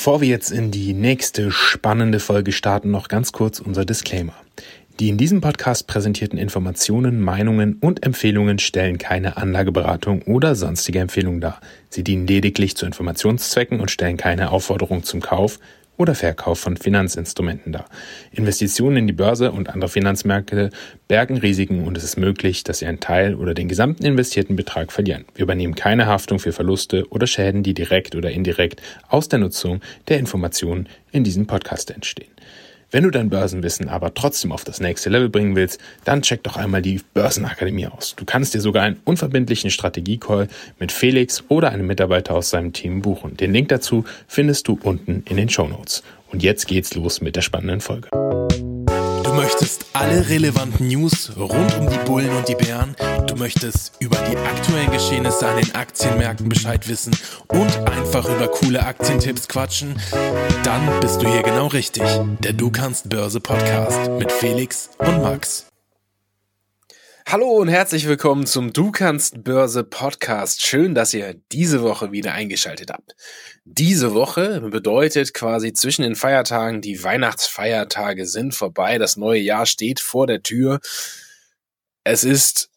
Bevor wir jetzt in die nächste spannende Folge starten, noch ganz kurz unser Disclaimer. Die in diesem Podcast präsentierten Informationen, Meinungen und Empfehlungen stellen keine Anlageberatung oder sonstige Empfehlung dar. Sie dienen lediglich zu Informationszwecken und stellen keine Aufforderung zum Kauf oder Verkauf von Finanzinstrumenten dar. Investitionen in die Börse und andere Finanzmärkte bergen Risiken und es ist möglich, dass Sie einen Teil oder den gesamten investierten Betrag verlieren. Wir übernehmen keine Haftung für Verluste oder Schäden, die direkt oder indirekt aus der Nutzung der Informationen in diesem Podcast entstehen. Wenn du dein Börsenwissen aber trotzdem auf das nächste Level bringen willst, dann check doch einmal die Börsenakademie aus. Du kannst dir sogar einen unverbindlichen Strategiecall mit Felix oder einem Mitarbeiter aus seinem Team buchen. Den Link dazu findest du unten in den Show Notes. Und jetzt geht's los mit der spannenden Folge. Du möchtest alle relevanten News rund um die Bullen und die Bären. Du möchtest über die aktuellen Geschehnisse an den Aktienmärkten Bescheid wissen und einfach über coole Aktientipps quatschen. Dann bist du hier genau richtig. Der Du kannst Börse Podcast mit Felix und Max. Hallo und herzlich willkommen zum Du kannst Börse Podcast. Schön, dass ihr diese Woche wieder eingeschaltet habt. Diese Woche bedeutet quasi zwischen den Feiertagen, die Weihnachtsfeiertage sind vorbei, das neue Jahr steht vor der Tür. Es ist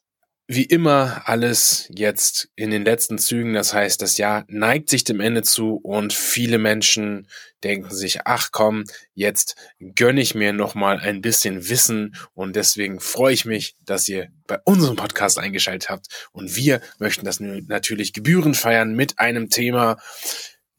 wie immer alles jetzt in den letzten Zügen. Das heißt, das Jahr neigt sich dem Ende zu und viele Menschen denken sich, ach komm, jetzt gönne ich mir noch mal ein bisschen Wissen und deswegen freue ich mich, dass ihr bei unserem Podcast eingeschaltet habt und wir möchten das natürlich Gebühren feiern mit einem Thema,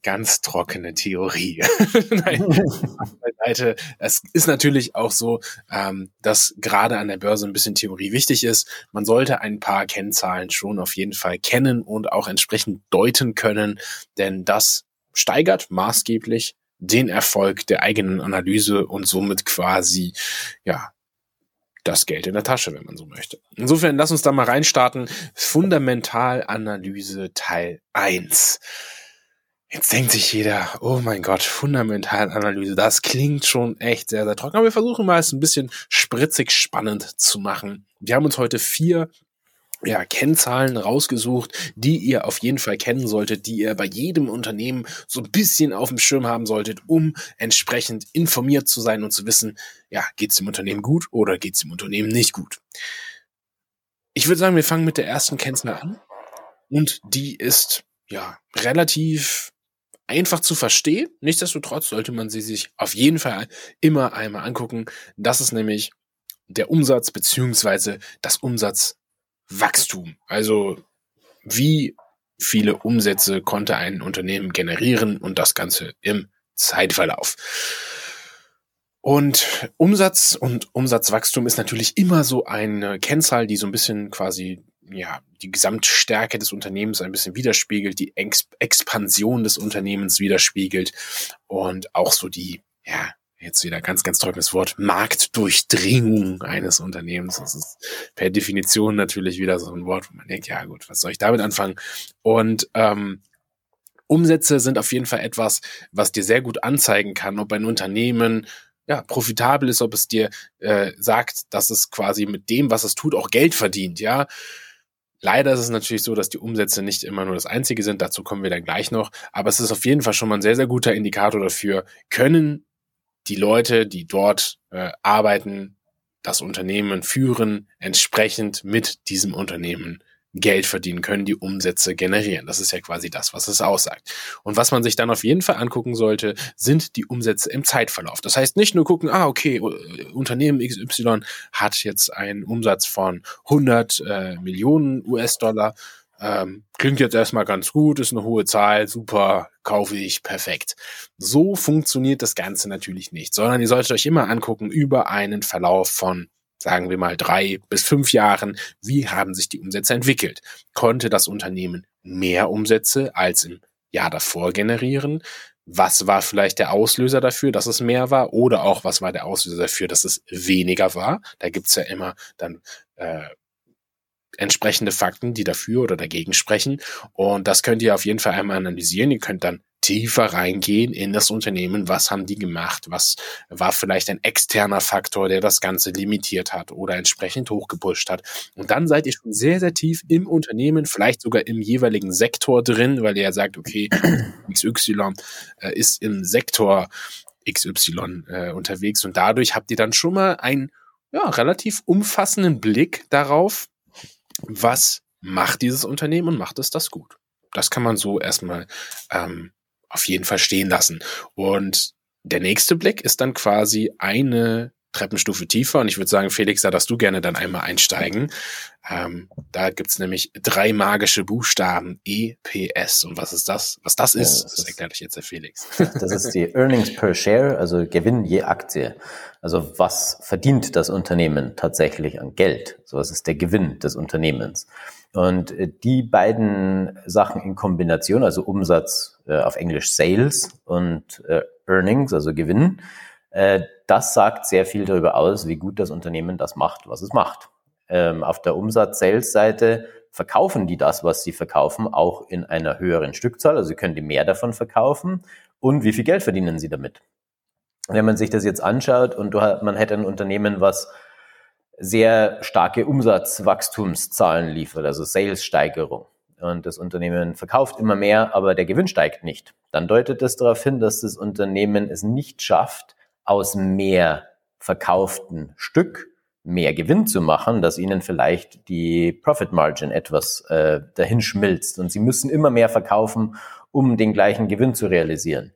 ganz trockene Theorie. Nein, Seite. Es ist natürlich auch so, ähm, dass gerade an der Börse ein bisschen Theorie wichtig ist. Man sollte ein paar Kennzahlen schon auf jeden Fall kennen und auch entsprechend deuten können, denn das steigert maßgeblich den Erfolg der eigenen Analyse und somit quasi, ja, das Geld in der Tasche, wenn man so möchte. Insofern lass uns da mal reinstarten. Fundamentalanalyse Teil 1. Jetzt denkt sich jeder, oh mein Gott, Fundamentalanalyse, das klingt schon echt sehr, sehr trocken. Aber wir versuchen mal es ein bisschen spritzig spannend zu machen. Wir haben uns heute vier ja, Kennzahlen rausgesucht, die ihr auf jeden Fall kennen solltet, die ihr bei jedem Unternehmen so ein bisschen auf dem Schirm haben solltet, um entsprechend informiert zu sein und zu wissen, ja, geht es dem Unternehmen gut oder geht es dem Unternehmen nicht gut. Ich würde sagen, wir fangen mit der ersten Kennzahl an. Und die ist ja relativ einfach zu verstehen. Nichtsdestotrotz sollte man sie sich auf jeden Fall immer einmal angucken. Das ist nämlich der Umsatz beziehungsweise das Umsatzwachstum. Also wie viele Umsätze konnte ein Unternehmen generieren und das Ganze im Zeitverlauf. Und Umsatz und Umsatzwachstum ist natürlich immer so eine Kennzahl, die so ein bisschen quasi ja, die Gesamtstärke des Unternehmens ein bisschen widerspiegelt, die Ex Expansion des Unternehmens widerspiegelt und auch so die, ja, jetzt wieder ganz, ganz trockenes Wort, Marktdurchdringung eines Unternehmens. Das ist per Definition natürlich wieder so ein Wort, wo man denkt, ja gut, was soll ich damit anfangen? Und ähm, Umsätze sind auf jeden Fall etwas, was dir sehr gut anzeigen kann, ob ein Unternehmen ja, profitabel ist, ob es dir äh, sagt, dass es quasi mit dem, was es tut, auch Geld verdient, ja. Leider ist es natürlich so, dass die Umsätze nicht immer nur das einzige sind, dazu kommen wir dann gleich noch, aber es ist auf jeden Fall schon mal ein sehr, sehr guter Indikator dafür, können die Leute, die dort äh, arbeiten, das Unternehmen führen, entsprechend mit diesem Unternehmen Geld verdienen können, die Umsätze generieren. Das ist ja quasi das, was es aussagt. Und was man sich dann auf jeden Fall angucken sollte, sind die Umsätze im Zeitverlauf. Das heißt nicht nur gucken, ah, okay, Unternehmen XY hat jetzt einen Umsatz von 100 äh, Millionen US-Dollar. Ähm, klingt jetzt erstmal ganz gut, ist eine hohe Zahl, super, kaufe ich, perfekt. So funktioniert das Ganze natürlich nicht, sondern ihr solltet euch immer angucken über einen Verlauf von sagen wir mal drei bis fünf Jahren, wie haben sich die Umsätze entwickelt? Konnte das Unternehmen mehr Umsätze als im Jahr davor generieren? Was war vielleicht der Auslöser dafür, dass es mehr war? Oder auch, was war der Auslöser dafür, dass es weniger war? Da gibt's ja immer dann äh, entsprechende Fakten, die dafür oder dagegen sprechen. Und das könnt ihr auf jeden Fall einmal analysieren. Ihr könnt dann tiefer reingehen in das Unternehmen. Was haben die gemacht? Was war vielleicht ein externer Faktor, der das Ganze limitiert hat oder entsprechend hochgepusht hat? Und dann seid ihr schon sehr, sehr tief im Unternehmen, vielleicht sogar im jeweiligen Sektor drin, weil ihr ja sagt, okay, XY äh, ist im Sektor XY äh, unterwegs und dadurch habt ihr dann schon mal einen ja, relativ umfassenden Blick darauf, was macht dieses Unternehmen und macht es das gut. Das kann man so erstmal ähm, auf jeden Fall stehen lassen. Und der nächste Blick ist dann quasi eine Treppenstufe tiefer. Und ich würde sagen, Felix, da darfst du gerne dann einmal einsteigen. Ähm, da gibt's nämlich drei magische Buchstaben EPS. Und was ist das? Was das ist, ja, das, das erklärt euch jetzt der Felix. Das ist die Earnings per Share, also Gewinn je Aktie. Also was verdient das Unternehmen tatsächlich an Geld? So was ist der Gewinn des Unternehmens. Und äh, die beiden Sachen in Kombination, also Umsatz äh, auf Englisch Sales und äh, Earnings, also Gewinn, äh, das sagt sehr viel darüber aus, wie gut das Unternehmen das macht, was es macht. Ähm, auf der Umsatz-Sales-Seite verkaufen die das, was sie verkaufen, auch in einer höheren Stückzahl. Also können die mehr davon verkaufen. Und wie viel Geld verdienen sie damit? Wenn man sich das jetzt anschaut und man hätte ein Unternehmen, was sehr starke Umsatzwachstumszahlen liefert, also Sales-Steigerung. Und das Unternehmen verkauft immer mehr, aber der Gewinn steigt nicht. Dann deutet das darauf hin, dass das Unternehmen es nicht schafft, aus mehr verkauften Stück mehr Gewinn zu machen, dass ihnen vielleicht die Profit Margin etwas äh, dahin schmilzt. Und sie müssen immer mehr verkaufen, um den gleichen Gewinn zu realisieren.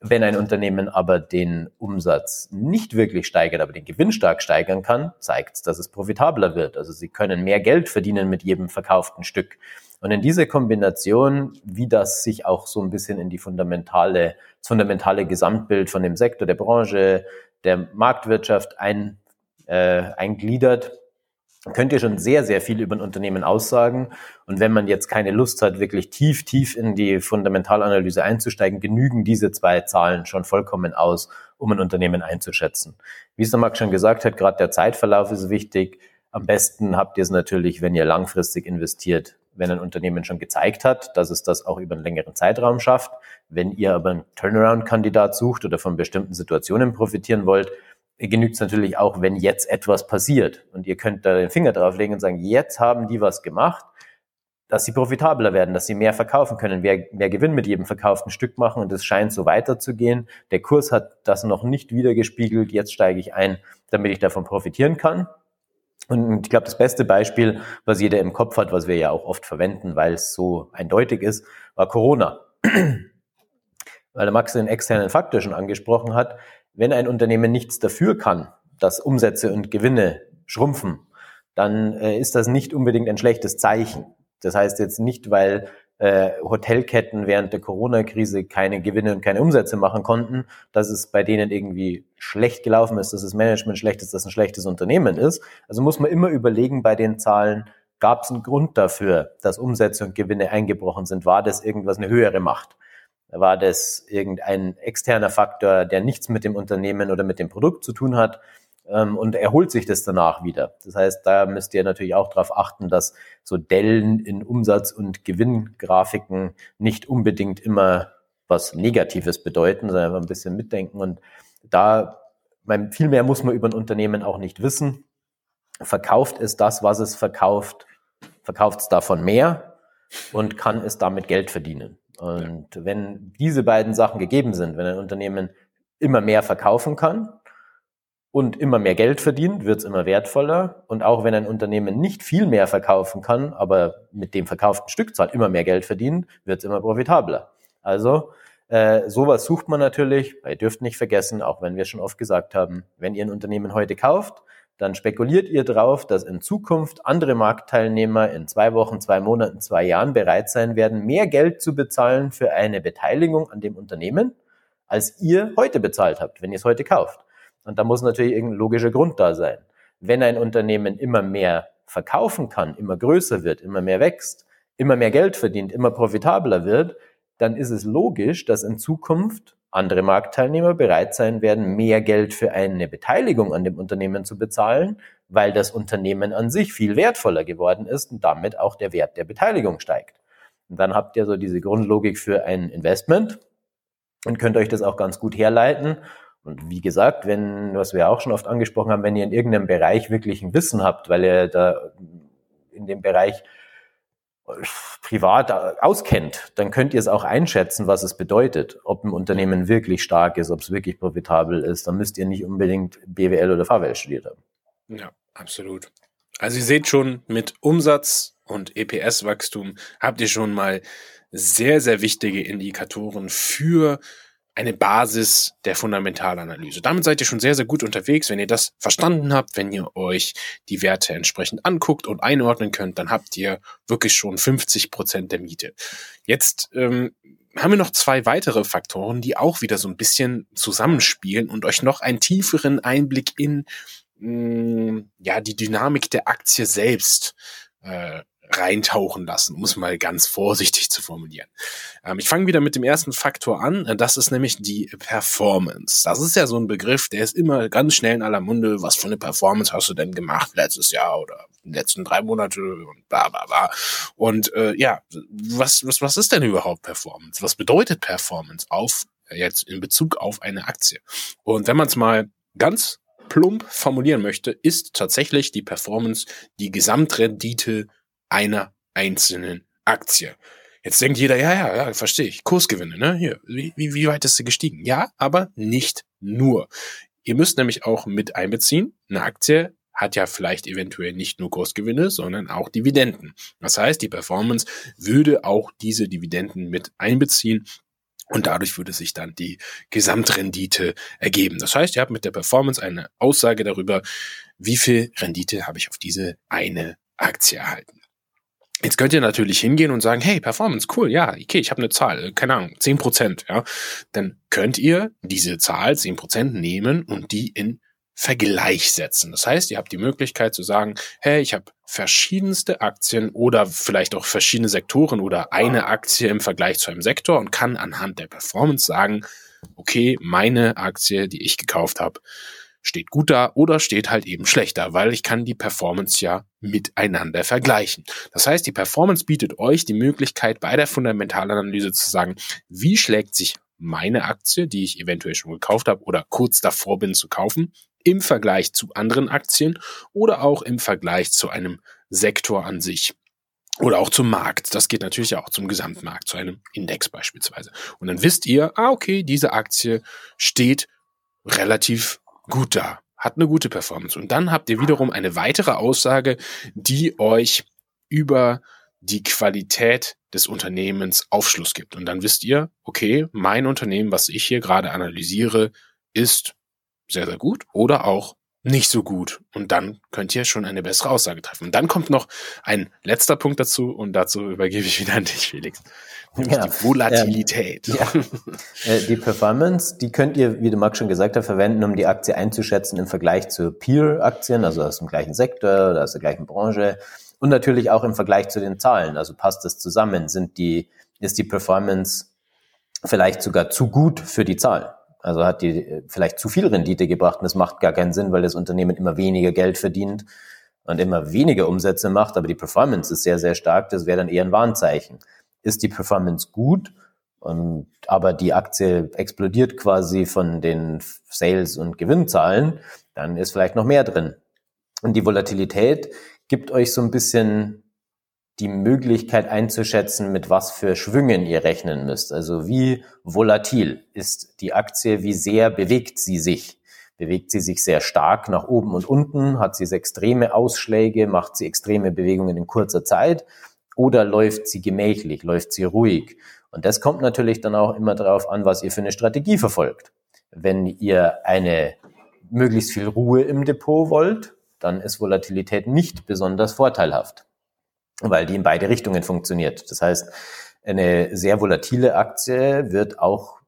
Wenn ein Unternehmen aber den Umsatz nicht wirklich steigert, aber den Gewinn stark steigern kann, zeigt es, dass es profitabler wird. Also sie können mehr Geld verdienen mit jedem verkauften Stück. Und in diese Kombination, wie das sich auch so ein bisschen in die fundamentale, das fundamentale Gesamtbild von dem Sektor, der Branche, der Marktwirtschaft ein, äh, eingliedert, könnt ihr schon sehr, sehr viel über ein Unternehmen aussagen. Und wenn man jetzt keine Lust hat, wirklich tief, tief in die Fundamentalanalyse einzusteigen, genügen diese zwei Zahlen schon vollkommen aus, um ein Unternehmen einzuschätzen. Wie es der Marc schon gesagt hat, gerade der Zeitverlauf ist wichtig. Am besten habt ihr es natürlich, wenn ihr langfristig investiert, wenn ein Unternehmen schon gezeigt hat, dass es das auch über einen längeren Zeitraum schafft. Wenn ihr aber einen Turnaround-Kandidat sucht oder von bestimmten Situationen profitieren wollt, genügt es natürlich auch, wenn jetzt etwas passiert. Und ihr könnt da den Finger drauflegen und sagen, jetzt haben die was gemacht, dass sie profitabler werden, dass sie mehr verkaufen können, mehr, mehr Gewinn mit jedem verkauften Stück machen. Und es scheint so weiterzugehen. Der Kurs hat das noch nicht wiedergespiegelt. Jetzt steige ich ein, damit ich davon profitieren kann. Und ich glaube, das beste Beispiel, was jeder im Kopf hat, was wir ja auch oft verwenden, weil es so eindeutig ist, war Corona. weil der Max den externen Faktor schon angesprochen hat wenn ein Unternehmen nichts dafür kann, dass Umsätze und Gewinne schrumpfen, dann äh, ist das nicht unbedingt ein schlechtes Zeichen. Das heißt jetzt nicht, weil Hotelketten während der Corona-Krise keine Gewinne und keine Umsätze machen konnten, dass es bei denen irgendwie schlecht gelaufen ist, dass das Management schlecht ist, dass ein schlechtes Unternehmen ist. Also muss man immer überlegen bei den Zahlen, gab es einen Grund dafür, dass Umsätze und Gewinne eingebrochen sind? War das irgendwas eine höhere Macht? War das irgendein externer Faktor, der nichts mit dem Unternehmen oder mit dem Produkt zu tun hat? Ähm, und erholt sich das danach wieder. Das heißt, da müsst ihr natürlich auch darauf achten, dass so Dellen in Umsatz- und Gewinngrafiken nicht unbedingt immer was Negatives bedeuten, sondern einfach ein bisschen mitdenken. Und da, viel mehr muss man über ein Unternehmen auch nicht wissen. Verkauft es das, was es verkauft, verkauft es davon mehr und kann es damit Geld verdienen. Und wenn diese beiden Sachen gegeben sind, wenn ein Unternehmen immer mehr verkaufen kann und immer mehr Geld verdient, wird es immer wertvoller. Und auch wenn ein Unternehmen nicht viel mehr verkaufen kann, aber mit dem verkauften Stückzahl immer mehr Geld verdient, wird es immer profitabler. Also äh, sowas sucht man natürlich. Ihr dürft nicht vergessen, auch wenn wir schon oft gesagt haben, wenn ihr ein Unternehmen heute kauft, dann spekuliert ihr darauf, dass in Zukunft andere Marktteilnehmer in zwei Wochen, zwei Monaten, zwei Jahren bereit sein werden, mehr Geld zu bezahlen für eine Beteiligung an dem Unternehmen, als ihr heute bezahlt habt, wenn ihr es heute kauft. Und da muss natürlich irgendein logischer Grund da sein. Wenn ein Unternehmen immer mehr verkaufen kann, immer größer wird, immer mehr wächst, immer mehr Geld verdient, immer profitabler wird, dann ist es logisch, dass in Zukunft andere Marktteilnehmer bereit sein werden, mehr Geld für eine Beteiligung an dem Unternehmen zu bezahlen, weil das Unternehmen an sich viel wertvoller geworden ist und damit auch der Wert der Beteiligung steigt. Und dann habt ihr so diese Grundlogik für ein Investment und könnt euch das auch ganz gut herleiten. Und wie gesagt, wenn, was wir auch schon oft angesprochen haben, wenn ihr in irgendeinem Bereich wirklich ein Wissen habt, weil ihr da in dem Bereich privat auskennt, dann könnt ihr es auch einschätzen, was es bedeutet, ob ein Unternehmen wirklich stark ist, ob es wirklich profitabel ist. Dann müsst ihr nicht unbedingt BWL oder VWL studiert haben. Ja, absolut. Also ihr seht schon, mit Umsatz und EPS-Wachstum habt ihr schon mal sehr, sehr wichtige Indikatoren für eine Basis der Fundamentalanalyse. Damit seid ihr schon sehr, sehr gut unterwegs. Wenn ihr das verstanden habt, wenn ihr euch die Werte entsprechend anguckt und einordnen könnt, dann habt ihr wirklich schon 50 Prozent der Miete. Jetzt ähm, haben wir noch zwei weitere Faktoren, die auch wieder so ein bisschen zusammenspielen und euch noch einen tieferen Einblick in mh, mm, ja die Dynamik der Aktie selbst äh, reintauchen lassen, um es mal ganz vorsichtig zu formulieren. Ähm, ich fange wieder mit dem ersten Faktor an. Äh, das ist nämlich die Performance. Das ist ja so ein Begriff, der ist immer ganz schnell in aller Munde. Was für eine Performance hast du denn gemacht letztes Jahr oder die letzten drei Monate und bla bla bla. Und äh, ja, was, was, was ist denn überhaupt Performance? Was bedeutet Performance auf äh, jetzt in Bezug auf eine Aktie? Und wenn man es mal ganz plump formulieren möchte, ist tatsächlich die Performance die Gesamtrendite einer einzelnen Aktie. Jetzt denkt jeder, ja, ja, ja, verstehe ich. Kursgewinne, ne? Hier, wie, wie, wie weit ist sie gestiegen? Ja, aber nicht nur. Ihr müsst nämlich auch mit einbeziehen, eine Aktie hat ja vielleicht eventuell nicht nur Kursgewinne, sondern auch Dividenden. Das heißt, die Performance würde auch diese Dividenden mit einbeziehen und dadurch würde sich dann die Gesamtrendite ergeben. Das heißt, ihr habt mit der Performance eine Aussage darüber, wie viel Rendite habe ich auf diese eine Aktie erhalten. Jetzt könnt ihr natürlich hingehen und sagen, hey, Performance, cool, ja, okay, ich habe eine Zahl, äh, keine Ahnung, zehn Prozent, ja. Dann könnt ihr diese Zahl, zehn Prozent, nehmen und die in Vergleich setzen. Das heißt, ihr habt die Möglichkeit zu sagen, hey, ich habe verschiedenste Aktien oder vielleicht auch verschiedene Sektoren oder eine Aktie im Vergleich zu einem Sektor und kann anhand der Performance sagen, okay, meine Aktie, die ich gekauft habe, steht gut da oder steht halt eben schlechter, weil ich kann die Performance ja miteinander vergleichen. Das heißt, die Performance bietet euch die Möglichkeit bei der Fundamentalanalyse zu sagen, wie schlägt sich meine Aktie, die ich eventuell schon gekauft habe oder kurz davor bin zu kaufen, im Vergleich zu anderen Aktien oder auch im Vergleich zu einem Sektor an sich. Oder auch zum Markt. Das geht natürlich auch zum Gesamtmarkt, zu einem Index beispielsweise. Und dann wisst ihr, ah, okay, diese Aktie steht relativ gut da, hat eine gute Performance. Und dann habt ihr wiederum eine weitere Aussage, die euch über die Qualität des Unternehmens Aufschluss gibt. Und dann wisst ihr, okay, mein Unternehmen, was ich hier gerade analysiere, ist sehr, sehr gut oder auch nicht so gut. Und dann könnt ihr schon eine bessere Aussage treffen. Und dann kommt noch ein letzter Punkt dazu und dazu übergebe ich wieder an dich, Felix. Nämlich ja, die Volatilität. Ähm, ja. Äh, die Performance, die könnt ihr, wie du Marc schon gesagt hast, verwenden, um die Aktie einzuschätzen im Vergleich zu Peer-Aktien, also aus dem gleichen Sektor oder aus der gleichen Branche. Und natürlich auch im Vergleich zu den Zahlen. Also passt das zusammen? Sind die, ist die Performance vielleicht sogar zu gut für die Zahlen? Also hat die äh, vielleicht zu viel Rendite gebracht und das macht gar keinen Sinn, weil das Unternehmen immer weniger Geld verdient und immer weniger Umsätze macht, aber die Performance ist sehr, sehr stark. Das wäre dann eher ein Warnzeichen. Ist die Performance gut, und, aber die Aktie explodiert quasi von den Sales- und Gewinnzahlen, dann ist vielleicht noch mehr drin. Und die Volatilität gibt euch so ein bisschen die Möglichkeit einzuschätzen, mit was für Schwüngen ihr rechnen müsst. Also wie volatil ist die Aktie, wie sehr bewegt sie sich? Bewegt sie sich sehr stark nach oben und unten? Hat sie extreme Ausschläge? Macht sie extreme Bewegungen in kurzer Zeit? Oder läuft sie gemächlich? Läuft sie ruhig? Und das kommt natürlich dann auch immer darauf an, was ihr für eine Strategie verfolgt. Wenn ihr eine möglichst viel Ruhe im Depot wollt, dann ist Volatilität nicht besonders vorteilhaft weil die in beide Richtungen funktioniert. Das heißt, eine sehr volatile Aktie wird auch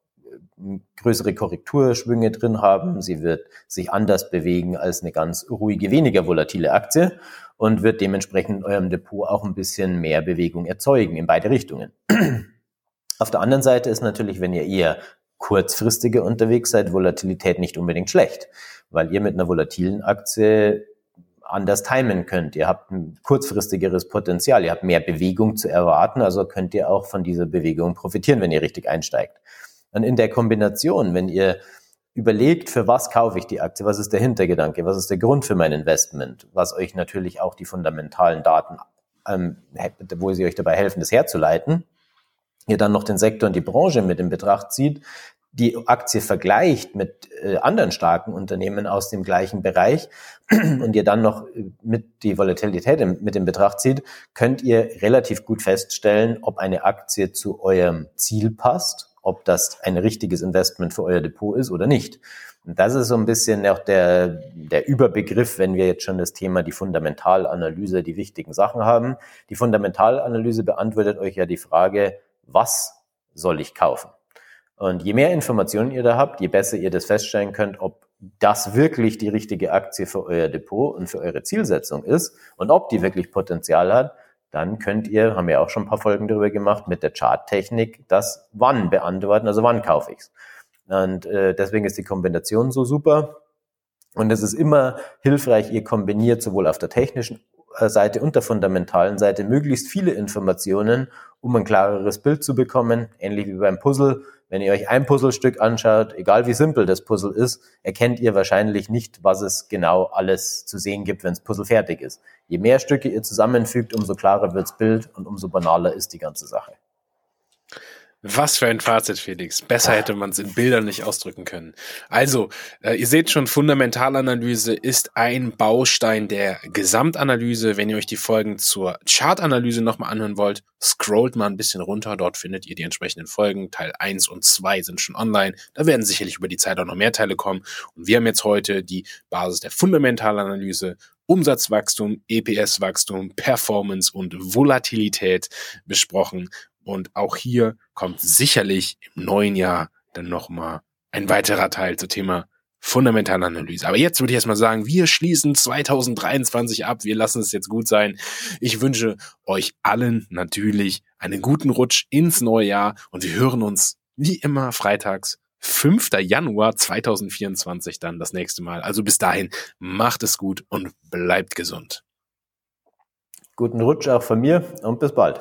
größere Korrekturschwünge drin haben. Sie wird sich anders bewegen als eine ganz ruhige, weniger volatile Aktie und wird dementsprechend in eurem Depot auch ein bisschen mehr Bewegung erzeugen in beide Richtungen. Auf der anderen Seite ist natürlich, wenn ihr eher kurzfristiger unterwegs seid, Volatilität nicht unbedingt schlecht, weil ihr mit einer volatilen Aktie anders timen könnt. Ihr habt ein kurzfristigeres Potenzial, ihr habt mehr Bewegung zu erwarten, also könnt ihr auch von dieser Bewegung profitieren, wenn ihr richtig einsteigt. Und in der Kombination, wenn ihr überlegt, für was kaufe ich die Aktie, was ist der Hintergedanke, was ist der Grund für mein Investment, was euch natürlich auch die fundamentalen Daten, ähm, wo sie euch dabei helfen, das herzuleiten, ihr dann noch den Sektor und die Branche mit in Betracht zieht, die Aktie vergleicht mit äh, anderen starken Unternehmen aus dem gleichen Bereich und ihr dann noch äh, mit die Volatilität in, mit in Betracht zieht, könnt ihr relativ gut feststellen, ob eine Aktie zu eurem Ziel passt, ob das ein richtiges Investment für euer Depot ist oder nicht. Und das ist so ein bisschen auch der, der Überbegriff, wenn wir jetzt schon das Thema die Fundamentalanalyse, die wichtigen Sachen haben. Die Fundamentalanalyse beantwortet euch ja die Frage, was soll ich kaufen? Und je mehr Informationen ihr da habt, je besser ihr das feststellen könnt, ob das wirklich die richtige Aktie für euer Depot und für eure Zielsetzung ist und ob die wirklich Potenzial hat, dann könnt ihr, haben wir auch schon ein paar Folgen darüber gemacht, mit der Charttechnik das wann beantworten, also wann kaufe ich's. Und äh, deswegen ist die Kombination so super. Und es ist immer hilfreich, ihr kombiniert sowohl auf der technischen äh, Seite und der fundamentalen Seite möglichst viele Informationen, um ein klareres Bild zu bekommen, ähnlich wie beim Puzzle. Wenn ihr euch ein Puzzlestück anschaut, egal wie simpel das Puzzle ist, erkennt ihr wahrscheinlich nicht, was es genau alles zu sehen gibt, wenn das Puzzle fertig ist. Je mehr Stücke ihr zusammenfügt, umso klarer wirds Bild und umso banaler ist die ganze Sache. Was für ein Fazit, Felix. Besser hätte man es in Bildern nicht ausdrücken können. Also, äh, ihr seht schon, Fundamentalanalyse ist ein Baustein der Gesamtanalyse. Wenn ihr euch die Folgen zur Chartanalyse nochmal anhören wollt, scrollt mal ein bisschen runter. Dort findet ihr die entsprechenden Folgen. Teil 1 und 2 sind schon online. Da werden sicherlich über die Zeit auch noch mehr Teile kommen. Und wir haben jetzt heute die Basis der Fundamentalanalyse Umsatzwachstum, EPS-Wachstum, Performance und Volatilität besprochen. Und auch hier kommt sicherlich im neuen Jahr dann nochmal ein weiterer Teil zum Thema Fundamentalanalyse. Aber jetzt würde ich erstmal sagen, wir schließen 2023 ab. Wir lassen es jetzt gut sein. Ich wünsche euch allen natürlich einen guten Rutsch ins neue Jahr und wir hören uns wie immer freitags 5. Januar 2024 dann das nächste Mal. Also bis dahin macht es gut und bleibt gesund. Guten Rutsch auch von mir und bis bald.